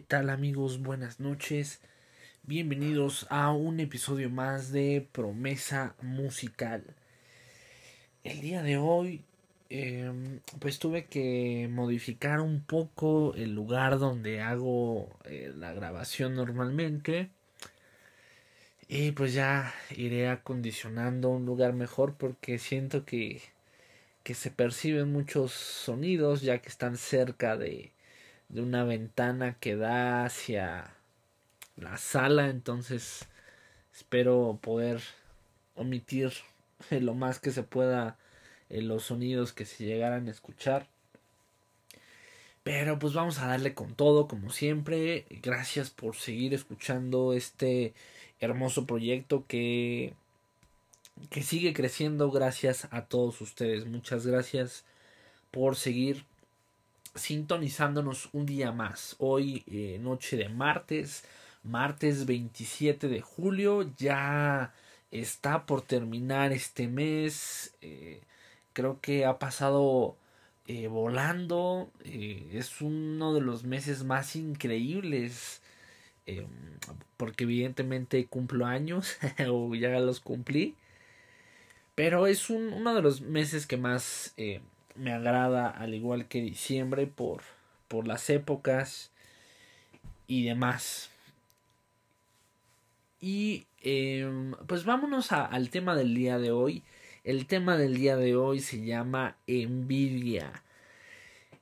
¿Qué tal amigos? Buenas noches. Bienvenidos a un episodio más de Promesa Musical. El día de hoy em, pues tuve que modificar un poco el lugar donde hago eh, la grabación normalmente. Y pues ya iré acondicionando un lugar mejor porque siento que, que se perciben muchos sonidos ya que están cerca de, de una ventana que da hacia la sala, entonces espero poder omitir lo más que se pueda eh, los sonidos que se llegaran a escuchar. Pero pues vamos a darle con todo, como siempre. Gracias por seguir escuchando este hermoso proyecto que, que sigue creciendo gracias a todos ustedes. Muchas gracias por seguir sintonizándonos un día más. Hoy, eh, noche de martes, martes 27 de julio, ya está por terminar este mes. Eh, creo que ha pasado eh, volando. es uno de los meses más increíbles. porque evidentemente cumplo años o ya los cumplí. Pero es un, uno de los meses que más me agrada al igual que diciembre por, por las épocas y demás. Y em, pues vámonos al tema del día de hoy. El tema del día de hoy se llama envidia.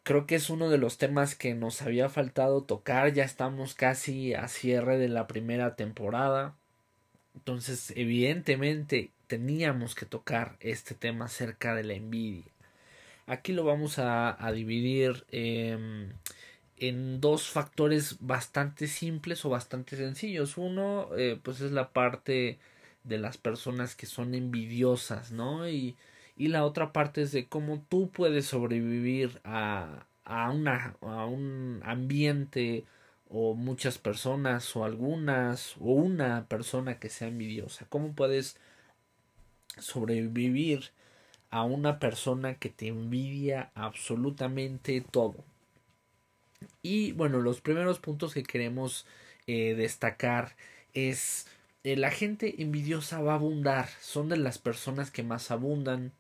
Creo que es uno de los temas que nos había faltado tocar. Ya estamos casi a cierre de la primera temporada. Entonces, evidentemente, teníamos que tocar este tema acerca de la envidia. Aquí lo vamos a, dividir em, en dos factores bastante simples o bastante sencillos. Uno, eh, pues es la parte de las personas que son envidiosas, ¿no? Y, y la otra parte es de cómo tú puedes sobrevivir a, a, una, a un ambiente o muchas personas o algunas o una persona que sea envidiosa. ¿Cómo puedes sobrevivir a una persona que te envidia absolutamente todo. Y bueno, los primeros puntos que queremos eh, destacar es eh, la gente envidiosa va a abundar, son de las personas que más abundan,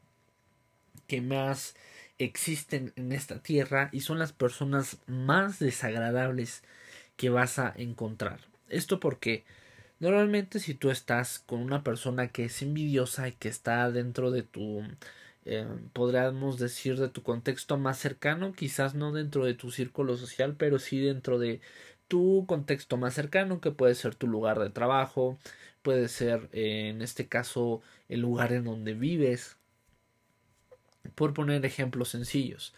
que más existen en esta tierra y son las personas más desagradables que vas a encontrar. Esto porque normalmente si tú estás con una persona que es envidiosa y que está dentro de tu eh, podríamos decir de tu contexto más cercano, quizás no dentro de tu círculo social, pero sí dentro de tu contexto más cercano, que puede ser tu lugar de trabajo, puede ser eh, en este caso el lugar en donde vives, por poner ejemplos sencillos.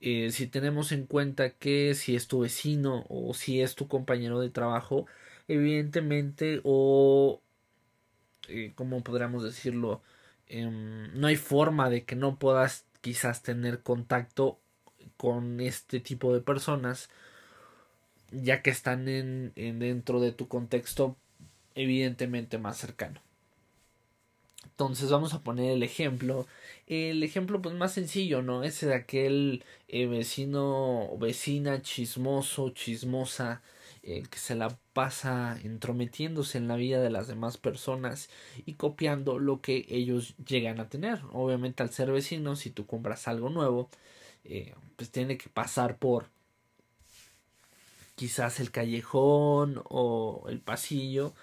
Eh, si tenemos en cuenta que si es tu vecino o si es tu compañero de trabajo, evidentemente o, como podríamos decirlo, Em, no hay forma de que no puedas quizás tener contacto con este tipo de personas ya que están en, dentro de tu contexto evidentemente más cercano. Entonces vamos a poner el ejemplo el ejemplo pues más sencillo no ese de aquel eh, vecino o vecina chismoso chismosa eh, que se la pasa entrometiéndose en la vida de las demás personas y copiando lo que ellos llegan a tener. Obviamente al ser vecinos, si tú compras algo nuevo, eh, pues tiene que pasar por quizás el callejón o el pasillo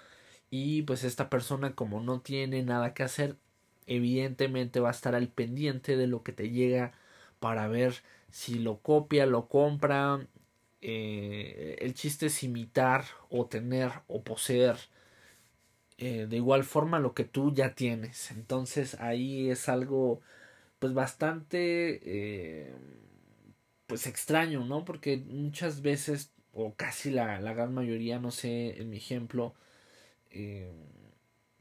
y pues esta persona como no tiene nada que hacer, evidentemente va a estar al pendiente de lo que te llega para ver si lo copia, lo compra, eh, el chiste es imitar o tener o poseer eh, de igual forma lo que tú ya tienes. Entonces ahí es algo pues bastante eh, pues extraño, ¿no? Porque muchas veces o casi la, la gran mayoría, no sé, en mi ejemplo,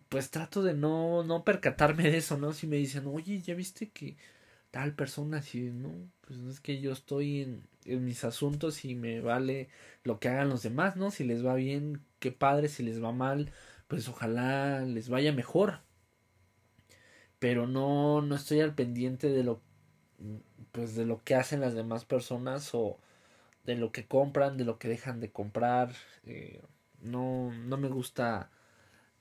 pues trato de no, no percatarme de eso, ¿no? Si me dicen, oye, ya viste que tal persona, si no, pues es que yo estoy en, en mis asuntos y me vale lo que hagan los demás, ¿no? Si les va bien, qué padre, si les va mal, pues ojalá les vaya mejor. Pero no, no estoy al pendiente de lo, pues de lo que hacen las demás personas o de lo que compran, de lo que dejan de comprar. Eh, no, no me gusta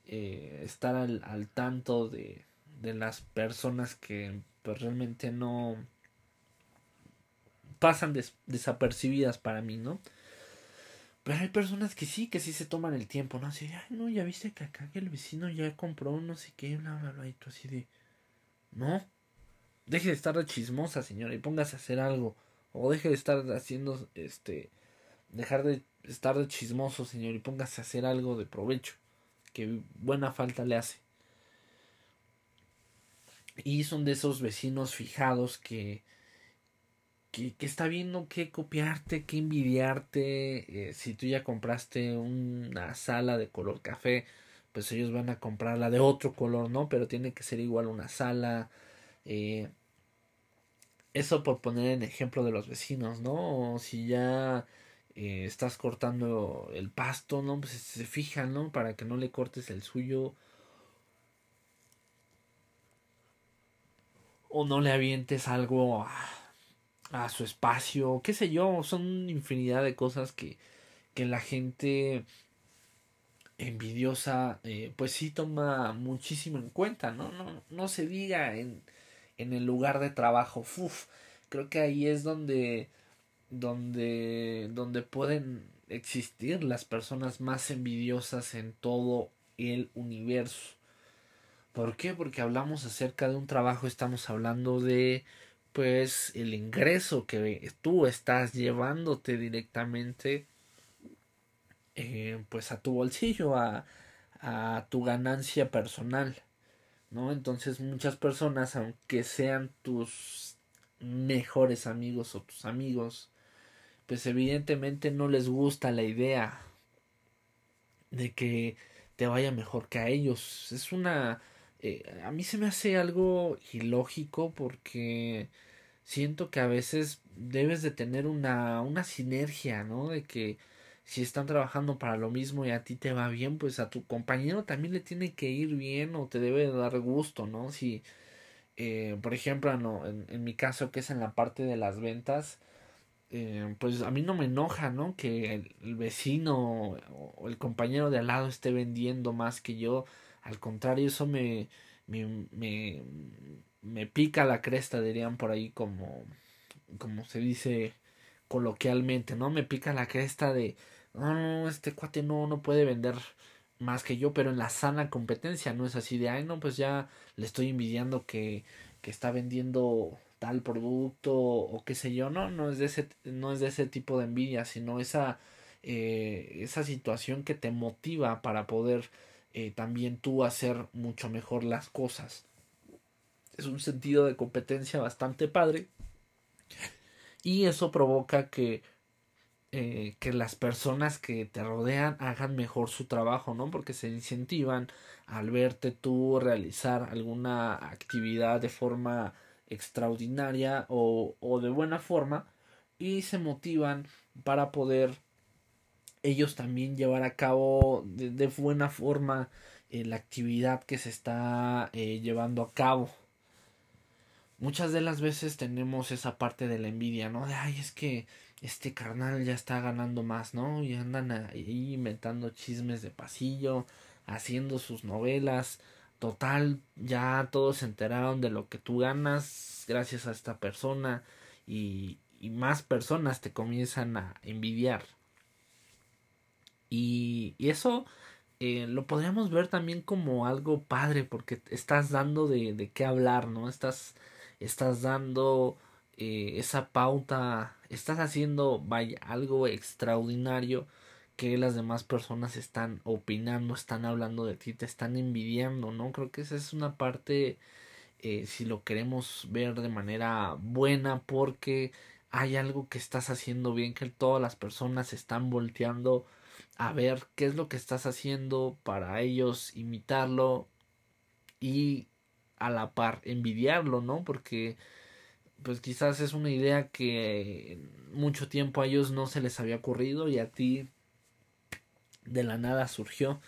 eh, estar al, al tanto de, de, las personas que pues, realmente no pasan desapercibidas para mí, ¿no? Pero hay personas que sí, que sí se toman el tiempo, ¿no? Así ay, no, ya viste que acá el vecino ya compró no sé qué, bla, bla, bla, y tú así de, no, deje de estar de chismosa, señora, y póngase a hacer algo. O deje de estar haciendo, este, dejar de estar de chismoso, señor, y póngase a hacer algo de provecho, que buena falta le hace. Y son de esos vecinos fijados que, que, que está viendo que copiarte, que envidiarte. Eh, si tú ya compraste una sala de color café, pues ellos van a comprar la de otro color, ¿no? Pero tiene que ser igual una sala. Eh, eso por poner en ejemplo de los vecinos, ¿no? O si ya eh, estás cortando el pasto, ¿no? Pues se fijan, ¿no? Para que no le cortes el suyo. O no le avientes algo a, su espacio, qué sé yo, son infinidad de cosas que, que la gente envidiosa eh, pues sí toma muchísimo en cuenta, ¿no? No, no se diga en en el lugar de trabajo. Uf, creo que ahí es donde donde donde pueden existir las personas más envidiosas en todo el universo. ¿Por qué? Porque hablamos acerca de un trabajo, estamos hablando de pues el ingreso que tú estás llevándote directamente eh, pues a tu bolsillo, a, a tu ganancia personal. ¿no? Entonces muchas personas, aunque sean tus mejores amigos o tus amigos, pues evidentemente no les gusta la idea de que te vaya mejor que a ellos. Es una... Eh, a mí se me hace algo ilógico porque siento que a veces debes de tener una, una sinergia, ¿no? De que si están trabajando para lo mismo y a ti te va bien, pues a tu compañero también le tiene que ir bien o te debe dar gusto, ¿no? Si, eh, por ejemplo, no, en, mi caso que es en la parte de las ventas, eh, pues a mí no me enoja, ¿no? Que el, vecino o el compañero de al lado esté vendiendo más que yo. Al contrario, eso me, me, me, me pica la cresta, dirían por ahí como, como se dice coloquialmente, ¿no? Me pica la cresta de, no, este cuate no, no puede vender más que yo, pero en la sana competencia, no es así de, ay, no, pues ya le estoy envidiando que, que está vendiendo tal producto o qué sé yo, no, no es de ese, no es de ese tipo de envidia, sino esa, eh, esa situación que te motiva para poder eh, también tú hacer mucho mejor las cosas. Es un sentido de competencia bastante padre y eso provoca que, eh, que las personas que te rodean hagan mejor su trabajo, ¿no? Porque se incentivan al verte tú realizar alguna actividad de forma extraordinaria o, o de buena forma y se motivan para poder ellos también llevar a cabo de, buena forma eh, la actividad que se está eh, llevando a cabo muchas de las veces tenemos esa parte de la envidia, ¿no? De, ay, es que este carnal ya está ganando más, ¿no? Y andan ahí inventando chismes de pasillo, haciendo sus novelas. Total, ya todos se enteraron de lo que tú ganas gracias a esta persona y, y más personas te comienzan a envidiar. Y, eso eh, lo podríamos ver también como algo padre porque estás dando de, de qué hablar, ¿no? Estás estás dando eh, esa pauta, estás haciendo, algo extraordinario que las demás personas están opinando, están hablando de ti, te están envidiando, ¿no? Creo que esa es una parte, eh, si lo queremos ver de manera buena, porque hay algo que estás haciendo bien, que todas las personas están volteando a ver qué es lo que estás haciendo para ellos imitarlo y a la par envidiarlo, ¿no? Porque pues quizás es una idea que mucho tiempo a ellos no se les había ocurrido y a ti de la nada surgió.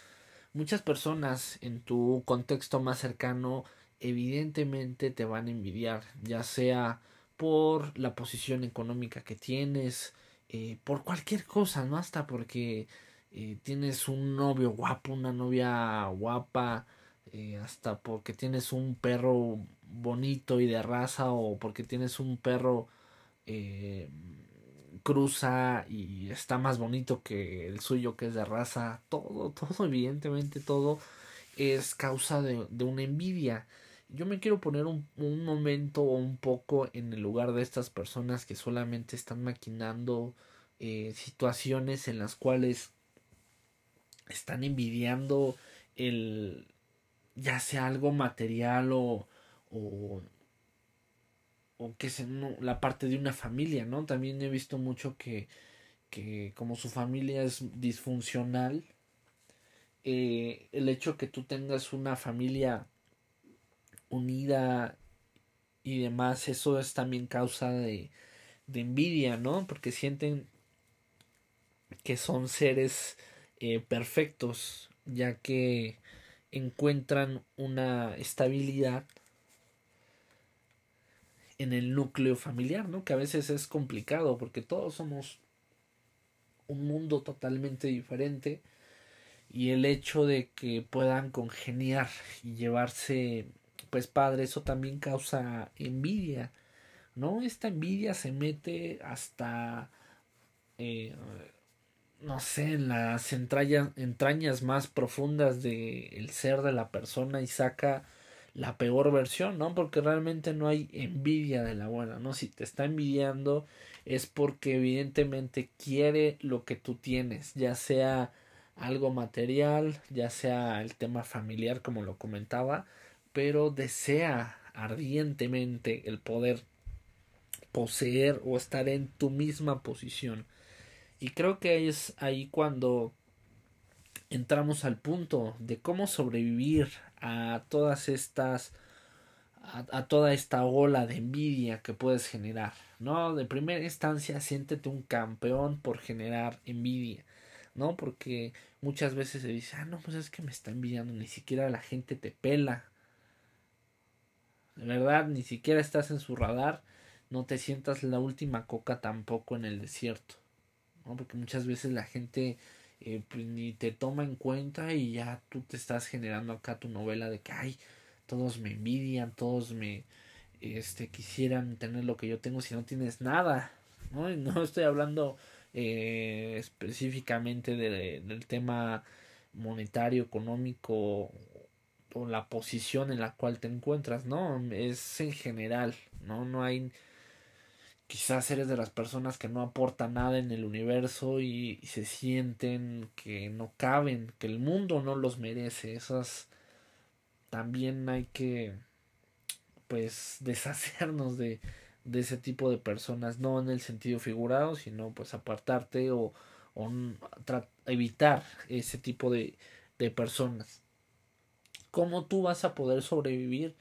Muchas personas en tu contexto más cercano evidentemente te van a envidiar, ya sea por la posición económica que tienes, eh, por cualquier cosa, ¿no? Hasta porque eh, tienes un novio guapo, una novia guapa, eh, hasta porque tienes un perro bonito y de raza o porque tienes un perro eh, cruza y está más bonito que el suyo que es de raza, todo, todo, evidentemente todo es causa de, de una envidia. Yo me quiero poner un, un momento o un poco en el lugar de estas personas que solamente están maquinando situaciones en las cuales están envidiando el ya sea algo material o o, o que no, la parte de una familia, ¿no? También he visto mucho que, que como su familia es disfuncional, eh, el hecho que tú tengas una familia unida y demás, eso es también causa de, de envidia, ¿no? Porque sienten que son seres eh, perfectos, ya que encuentran una estabilidad en el núcleo familiar, ¿no? Que a veces es complicado porque todos somos un mundo totalmente diferente y el hecho de que puedan congeniar y llevarse pues padre eso también causa envidia no esta envidia se mete hasta eh, no sé en las entrañas, entrañas más profundas del el ser de la persona y saca la peor versión, ¿no? Porque realmente no hay envidia de la buena, ¿no? Si te está envidiando es porque evidentemente quiere lo que tú tienes, ya sea algo material, ya sea el tema familiar como lo comentaba, pero desea ardientemente el poder poseer o estar en tu misma posición. Y creo que es ahí cuando entramos al punto de cómo sobrevivir a todas estas a, toda esta ola de envidia que puedes generar, ¿no? De primera instancia, siéntete un campeón por generar envidia, ¿no? Porque muchas veces se dice, ah, no, pues es que me está envidiando, ni siquiera la gente te pela. De verdad, ni siquiera estás en su radar, no te sientas la última coca tampoco en el desierto, ¿no? Porque muchas veces la gente eh, pues, ni te toma en cuenta y ya tú te estás generando acá tu novela de que ay todos me envidian todos me este quisieran tener lo que yo tengo si no tienes nada no no estoy hablando eh, específicamente de, del tema monetario económico o la posición en la cual te encuentras no es en general no no hay quizás eres de las personas que no aportan nada en el universo y, se sienten que no caben, que el mundo no los merece. Esas también hay que pues deshacernos de, de ese tipo de personas, no en el sentido figurado, sino pues apartarte o, o evitar ese tipo de, de personas. ¿Cómo tú vas a poder sobrevivir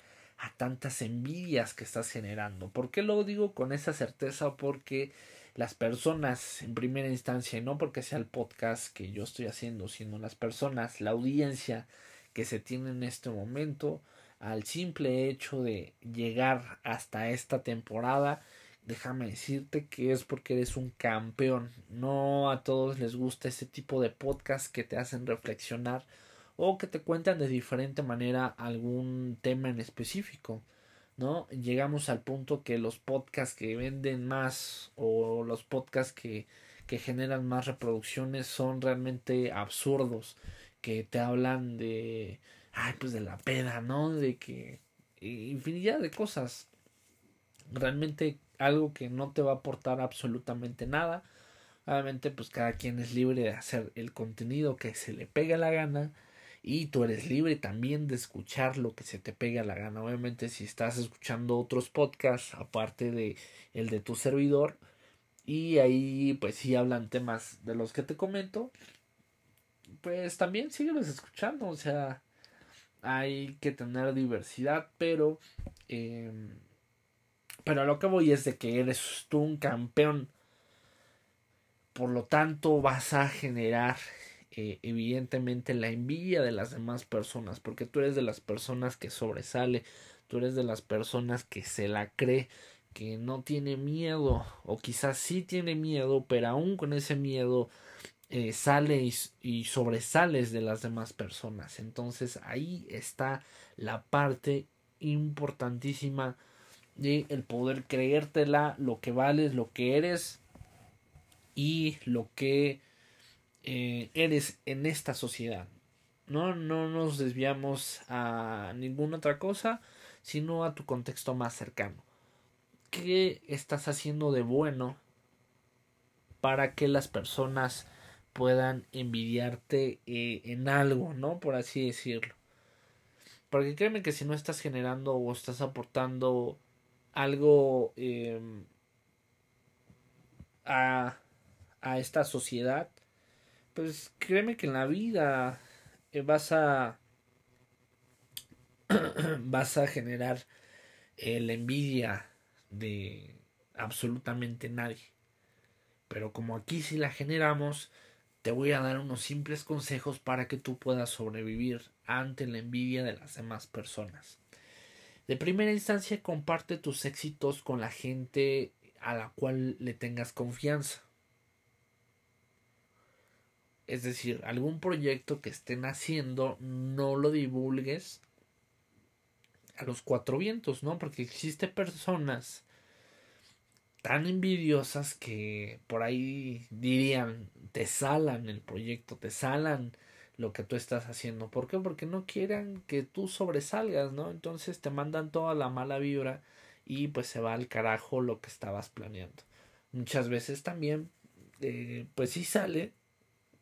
a tantas envidias que estás generando. ¿Por qué lo digo con esa certeza? Porque las personas en primera instancia, y no porque sea el podcast que yo estoy haciendo, sino las personas, la audiencia que se tiene en este momento, al simple hecho de llegar hasta esta temporada, déjame decirte que es porque eres un campeón. No a todos les gusta ese tipo de podcast que te hacen reflexionar o que te cuentan de diferente manera algún tema en específico. ¿no? Llegamos al punto que los podcasts que venden más o los podcasts que, que generan más reproducciones son realmente absurdos, que te hablan de, ay, pues de la peda, ¿no? De que infinidad de cosas. Realmente algo que no te va a aportar absolutamente nada. Obviamente, pues cada quien es libre de hacer el contenido que se le pegue la gana y tú eres libre también de escuchar lo que se te pegue a la gana. Obviamente si estás escuchando otros podcasts aparte de el de tu servidor y ahí pues si hablan temas de los que te comento, pues también síguelos escuchando, o sea, hay que tener diversidad, pero eh, pero a lo que voy es de que eres tú un campeón. Por lo tanto, vas a generar eh, evidentemente la envidia de las demás personas, porque tú eres de las personas que sobresale, tú eres de las personas que se la cree, que no tiene miedo o quizás sí tiene miedo, pero aún con ese miedo eh, sale y, sobresales de las demás personas. Entonces ahí está la parte importantísima de el poder creértela, lo que vales, lo que eres y lo que eh, eres en esta sociedad. No, no nos desviamos a ninguna otra cosa, sino a tu contexto más cercano. ¿Qué estás haciendo de bueno para que las personas puedan envidiarte eh, en algo, ¿no? Por así decirlo. Porque créeme que si no estás generando o estás aportando algo em, a, a esta sociedad, pues créeme que en la vida eh, vas a vas a generar eh, la envidia de absolutamente nadie. Pero como aquí si la generamos, te voy a dar unos simples consejos para que tú puedas sobrevivir ante la envidia de las demás personas. De primera instancia, comparte tus éxitos con la gente a la cual le tengas confianza. Es decir, algún proyecto que estén haciendo, no lo divulgues a los cuatro vientos, ¿no? Porque existe personas tan envidiosas que por ahí dirían, te salan el proyecto, te salan lo que tú estás haciendo. ¿Por qué? Porque no quieren que tú sobresalgas, ¿no? Entonces te mandan toda la mala vibra y pues se va al carajo lo que estabas planeando. Muchas veces también, eh, pues sí sale,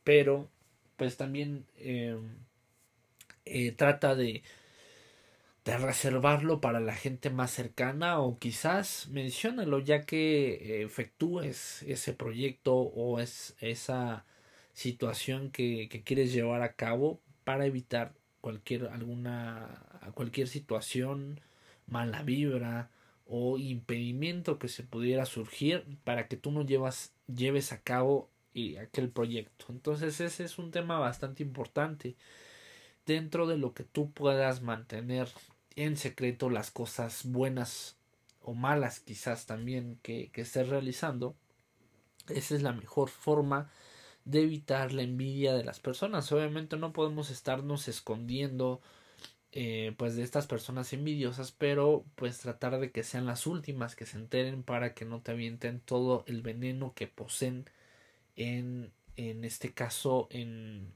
pero pues también eh, eh, trata de, reservarlo para la gente más cercana o quizás menciónalo ya que efectúes ese proyecto o es esa situación que, que, quieres llevar a cabo para evitar cualquier alguna cualquier situación mala vibra o impedimento que se pudiera surgir para que tú no llevas, lleves a cabo y aquel proyecto. Entonces ese es un tema bastante importante dentro de lo que tú puedas mantener en secreto las cosas buenas o malas quizás también que, que estés realizando. Esa es la mejor forma de evitar la envidia de las personas. Obviamente no podemos estarnos escondiendo eh, pues de estas personas envidiosas, pero pues tratar de que sean las últimas que se enteren para que no te avienten todo el veneno que poseen en, en este caso en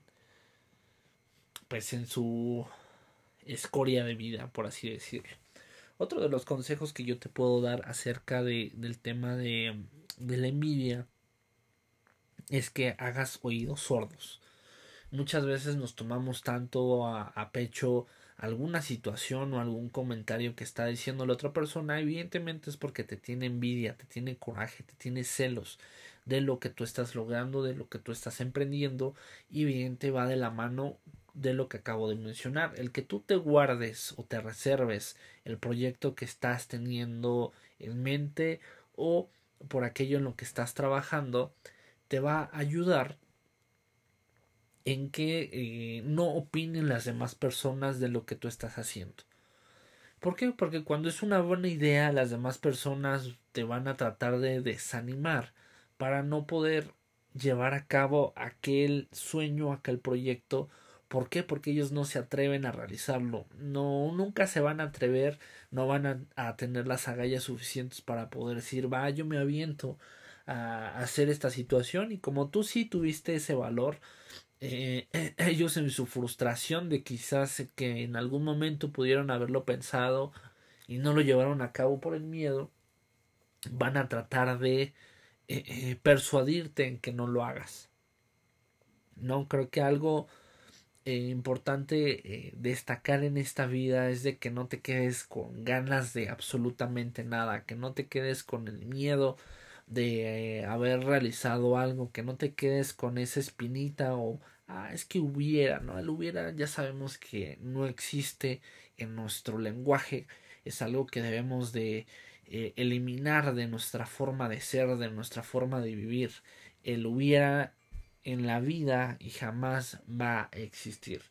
pues en su escoria de vida por así decirlo otro de los consejos que yo te puedo dar acerca de, del tema de, de la envidia es que hagas oídos sordos. Muchas veces nos tomamos tanto a, a pecho alguna situación o algún comentario que está diciendo la otra persona, evidentemente es porque te tiene envidia, te tiene coraje, te tiene celos, de lo que tú estás logrando, de lo que tú estás emprendiendo y evidente va de la mano de lo que acabo de mencionar. El que tú te guardes o te reserves el proyecto que estás teniendo en mente o por aquello en lo que estás trabajando, te va a ayudar en que eh, no opinen las demás personas de lo que tú estás haciendo. ¿Por qué? Porque cuando es una buena idea, las demás personas te van a tratar de desanimar para no poder llevar a cabo aquel sueño, aquel proyecto. ¿Por qué? Porque ellos no se atreven a realizarlo. No, nunca se van a atrever, no van a, tener las agallas suficientes para poder decir, va, yo me aviento a hacer esta situación. Y como tú sí tuviste ese valor, eh, ellos en su frustración de quizás que en algún momento pudieron haberlo pensado y no lo llevaron a cabo por el miedo, van a tratar de eh, eh, persuadirte en que no lo hagas. No creo que algo eh, importante destacar en esta vida es de que no te quedes con ganas de absolutamente nada, que no te quedes con el miedo de haber realizado algo, que no te quedes con esa espinita o ah, es que hubiera, ¿no? El hubiera ya sabemos que no existe en nuestro lenguaje, es algo que debemos de eh, eliminar de nuestra forma de ser, de nuestra forma de vivir. El hubiera en la vida y jamás va a existir.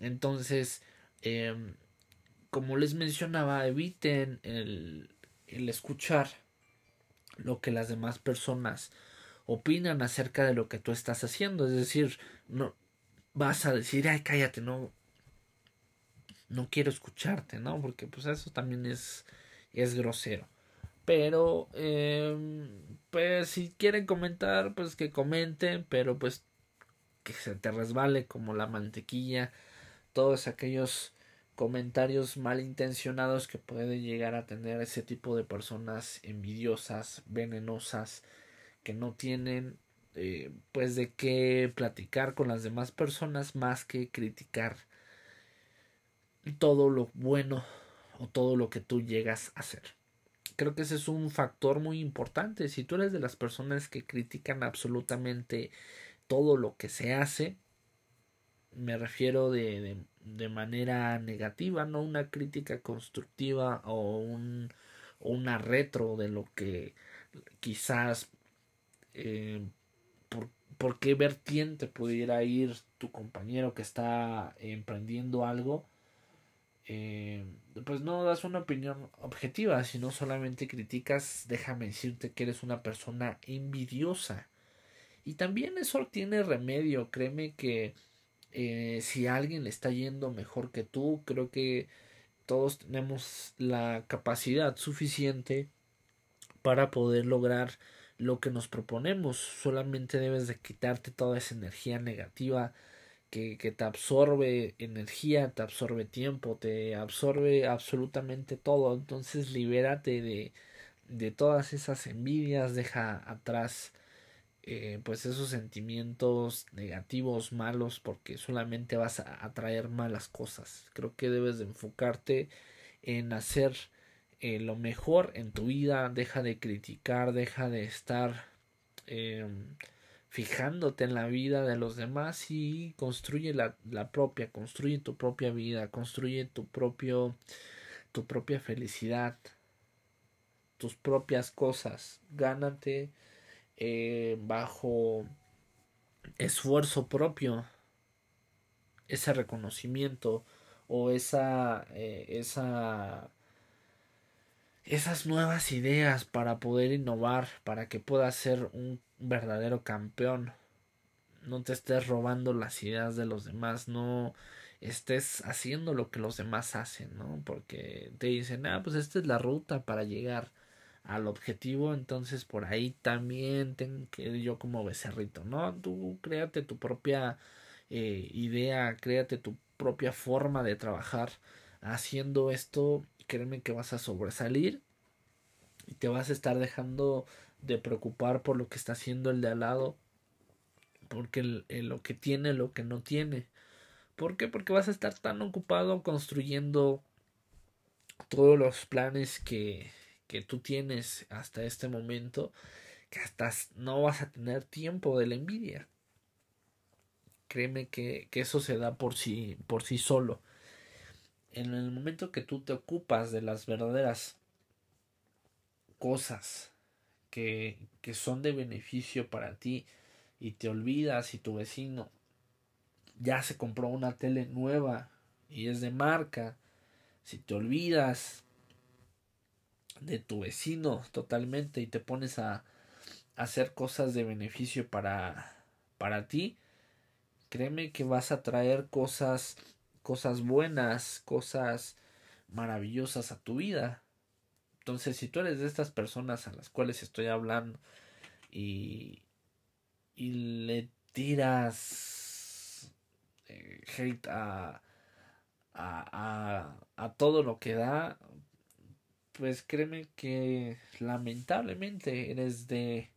Entonces, em, como les mencionaba, eviten el, el escuchar lo que las demás personas opinan acerca de lo que tú estás haciendo. Es decir, no vas a decir, ay, cállate, no, no quiero escucharte, ¿no? Porque pues eso también es, es grosero. Pero, eh, pues si quieren comentar, pues que comenten, pero pues que se te resbale como la mantequilla, todos aquellos comentarios malintencionados que pueden llegar a tener ese tipo de personas envidiosas, venenosas, que no tienen eh, pues de qué platicar con las demás personas más que criticar todo lo bueno o todo lo que tú llegas a hacer. Creo que ese es un factor muy importante. Si tú eres de las personas que critican absolutamente todo lo que se hace, me refiero de, de, manera negativa, no una crítica constructiva o, un, una retro de lo que quizás eh, por, por, qué vertiente pudiera ir tu compañero que está emprendiendo algo eh, pues no das una opinión objetiva, sino solamente criticas, déjame decirte que eres una persona envidiosa. Y también eso tiene remedio, créeme que eh, si alguien le está yendo mejor que tú, creo que todos tenemos la capacidad suficiente para poder lograr lo que nos proponemos. Solamente debes de quitarte toda esa energía negativa que, te absorbe energía, te absorbe tiempo, te absorbe absolutamente todo. Entonces libérate de, de todas esas envidias, deja atrás eh, pues esos sentimientos negativos, malos, porque solamente vas a atraer malas cosas. Creo que debes de enfocarte en hacer eh, lo mejor en tu vida, deja de criticar, deja de estar eh, fijándote en la vida de los demás y construye la, la, propia, construye tu propia vida, construye tu propio, tu propia felicidad, tus propias cosas, gánate eh, bajo esfuerzo propio ese reconocimiento o esa, eh, esa esas nuevas ideas para poder innovar, para que puedas ser un verdadero campeón. No te estés robando las ideas de los demás, no estés haciendo lo que los demás hacen, ¿no? Porque te dicen, ah, pues esta es la ruta para llegar al objetivo, entonces por ahí también tengo que ir yo como becerrito, ¿no? Tú créate tu propia eh, idea, créate tu propia forma de trabajar haciendo esto créeme que vas a sobresalir y te vas a estar dejando de preocupar por lo que está haciendo el de al lado, porque el, lo que tiene, lo que no tiene. ¿Por qué? Porque vas a estar tan ocupado construyendo todos los planes que, que tú tienes hasta este momento que hasta no vas a tener tiempo de la envidia. Créeme que, que eso se da por sí, por sí solo en el momento que tú te ocupas de las verdaderas cosas que, que son de beneficio para ti y te olvidas y tu vecino ya se compró una tele nueva y es de marca, si te olvidas de tu vecino totalmente y te pones a, hacer cosas de beneficio para, para ti, créeme que vas a traer cosas cosas buenas, cosas maravillosas a tu vida. Entonces, si tú eres de estas personas a las cuales estoy hablando y, y le tiras eh, hate a, a, a, todo lo que da, pues créeme que lamentablemente eres de...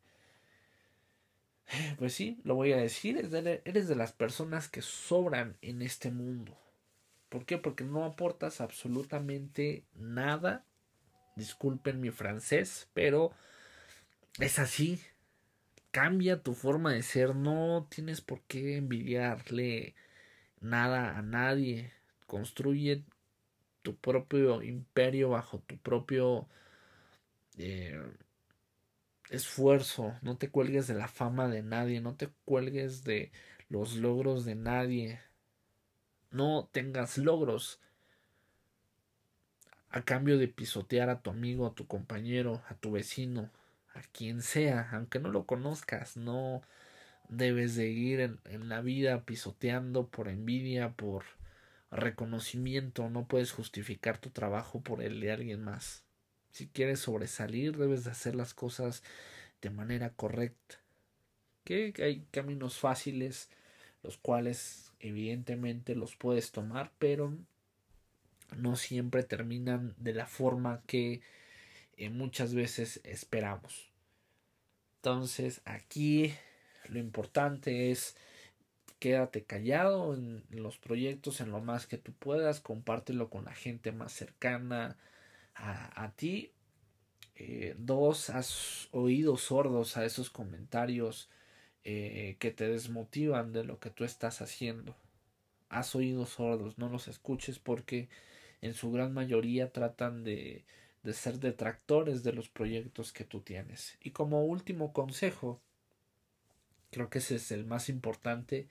Pues sí, lo voy a decir, eres de las personas que sobran en este mundo. ¿Por qué? Porque no aportas absolutamente nada. Disculpen mi francés, pero es así. Cambia tu forma de ser. No tienes por qué envidiarle nada a nadie. Construye tu propio imperio bajo tu propio eh, esfuerzo. No te cuelgues de la fama de nadie. No te cuelgues de los logros de nadie no tengas logros. A cambio de pisotear a tu amigo, a tu compañero, a tu vecino, a quien sea, aunque no lo conozcas, no debes de ir en, en la vida pisoteando por envidia, por reconocimiento, no puedes justificar tu trabajo por el de alguien más. Si quieres sobresalir, debes de hacer las cosas de manera correcta. Que hay caminos fáciles, los cuales evidentemente los puedes tomar, pero no siempre terminan de la forma que eh, muchas veces esperamos. Entonces aquí lo importante es quédate callado en los proyectos en lo más que tú puedas, compártelo con la gente más cercana a, ti. Eh, dos, has oído sordos a esos comentarios eh, que te desmotivan de lo que tú estás haciendo. Has oído sordos, no los escuches porque en su gran mayoría tratan de, de ser detractores de los proyectos que tú tienes. Y como último consejo, creo que ese es el más importante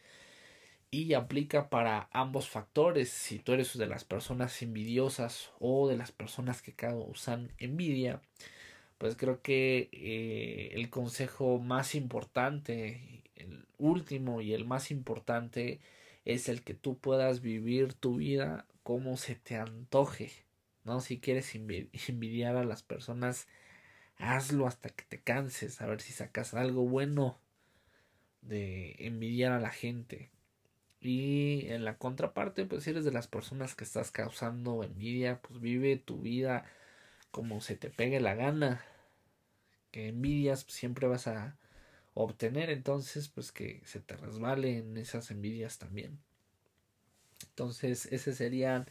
y aplica para ambos factores. Si tú eres de las personas envidiosas o de las personas que causan envidia, pues creo que eh, el consejo más importante, el último y el más importante es el que tú puedas vivir tu vida como se te antoje. ¿no? Si quieres envidiar a las personas, hazlo hasta que te canses, a ver si sacas algo bueno de envidiar a la gente. Y en la contraparte, pues si eres de las personas que estás causando envidia, pues vive tu vida como se te pegue la gana. Que envidias pues, siempre vas a obtener, entonces pues que se te resbalen esas envidias también. Entonces, esos serían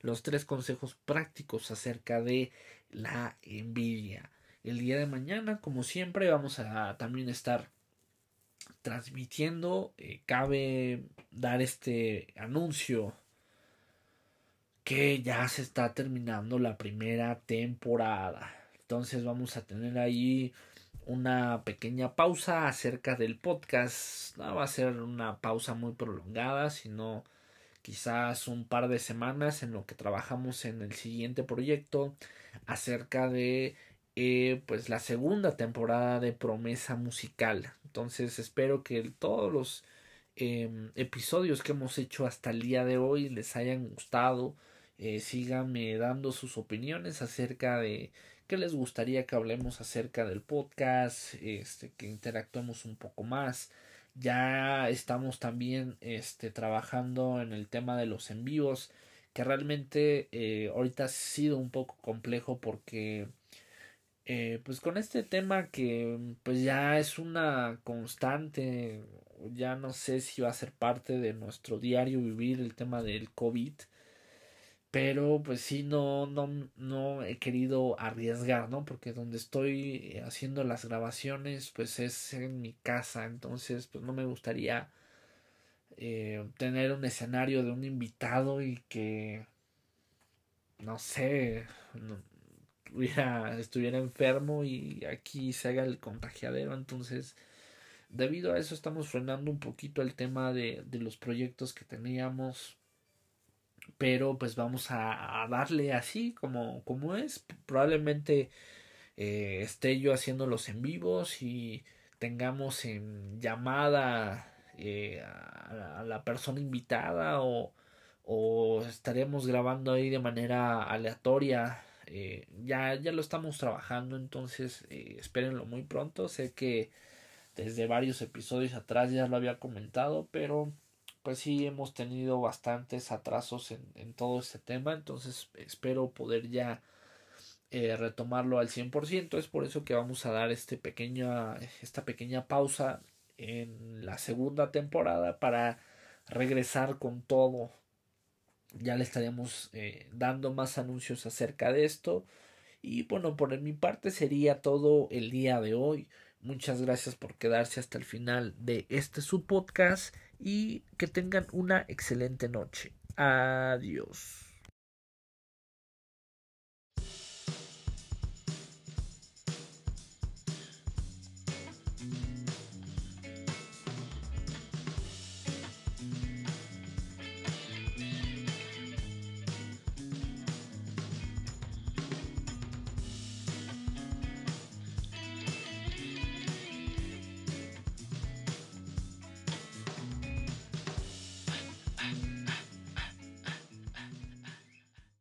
los tres consejos prácticos acerca de la envidia. El día de mañana, como siempre, vamos a también estar transmitiendo. Eh, cabe dar este anuncio que ya se está terminando la primera temporada. Entonces vamos a tener ahí una pequeña pausa acerca del podcast. No va a ser una pausa muy prolongada, sino quizás un par de semanas en lo que trabajamos en el siguiente proyecto acerca de eh, pues la segunda temporada de Promesa Musical. Entonces espero que todos los em, episodios que hemos hecho hasta el día de hoy les hayan gustado. Eh, síganme dando sus opiniones acerca de qué les gustaría que hablemos acerca del podcast, este, que interactuemos un poco más. Ya estamos también este, trabajando en el tema de los en vivos, que realmente eh, ahorita ha sido un poco complejo porque eh, pues con este tema que pues ya es una constante, ya no sé si va a ser parte de nuestro diario vivir el tema del COVID, pero pues sí no, no, no he querido arriesgar, ¿no? Porque donde estoy haciendo las grabaciones pues es en mi casa, entonces pues no me gustaría eh, tener un escenario de un invitado y que no sé, estuviera enfermo y aquí se haga el contagiadero. Entonces, debido a eso estamos frenando un poquito el tema de, de los proyectos que teníamos. Pero pues vamos a, darle así como, como es. Probablemente eh, esté yo haciéndolos en vivos y tengamos en llamada eh, a, la persona invitada o, o estaremos grabando ahí de manera aleatoria eh, ya, ya lo estamos trabajando, entonces espérenlo muy pronto. Sé que desde varios episodios atrás ya lo había comentado, pero pues sí hemos tenido bastantes atrasos en, en todo este tema, entonces espero poder ya eh, retomarlo al 100%. Es por eso que vamos a dar este pequeña, esta pequeña pausa en la segunda temporada para regresar con todo ya le estaríamos eh, dando más anuncios acerca de esto. Y bueno, por mi parte sería todo el día de hoy. Muchas gracias por quedarse hasta el final de este su podcast y que tengan una excelente noche. Adiós.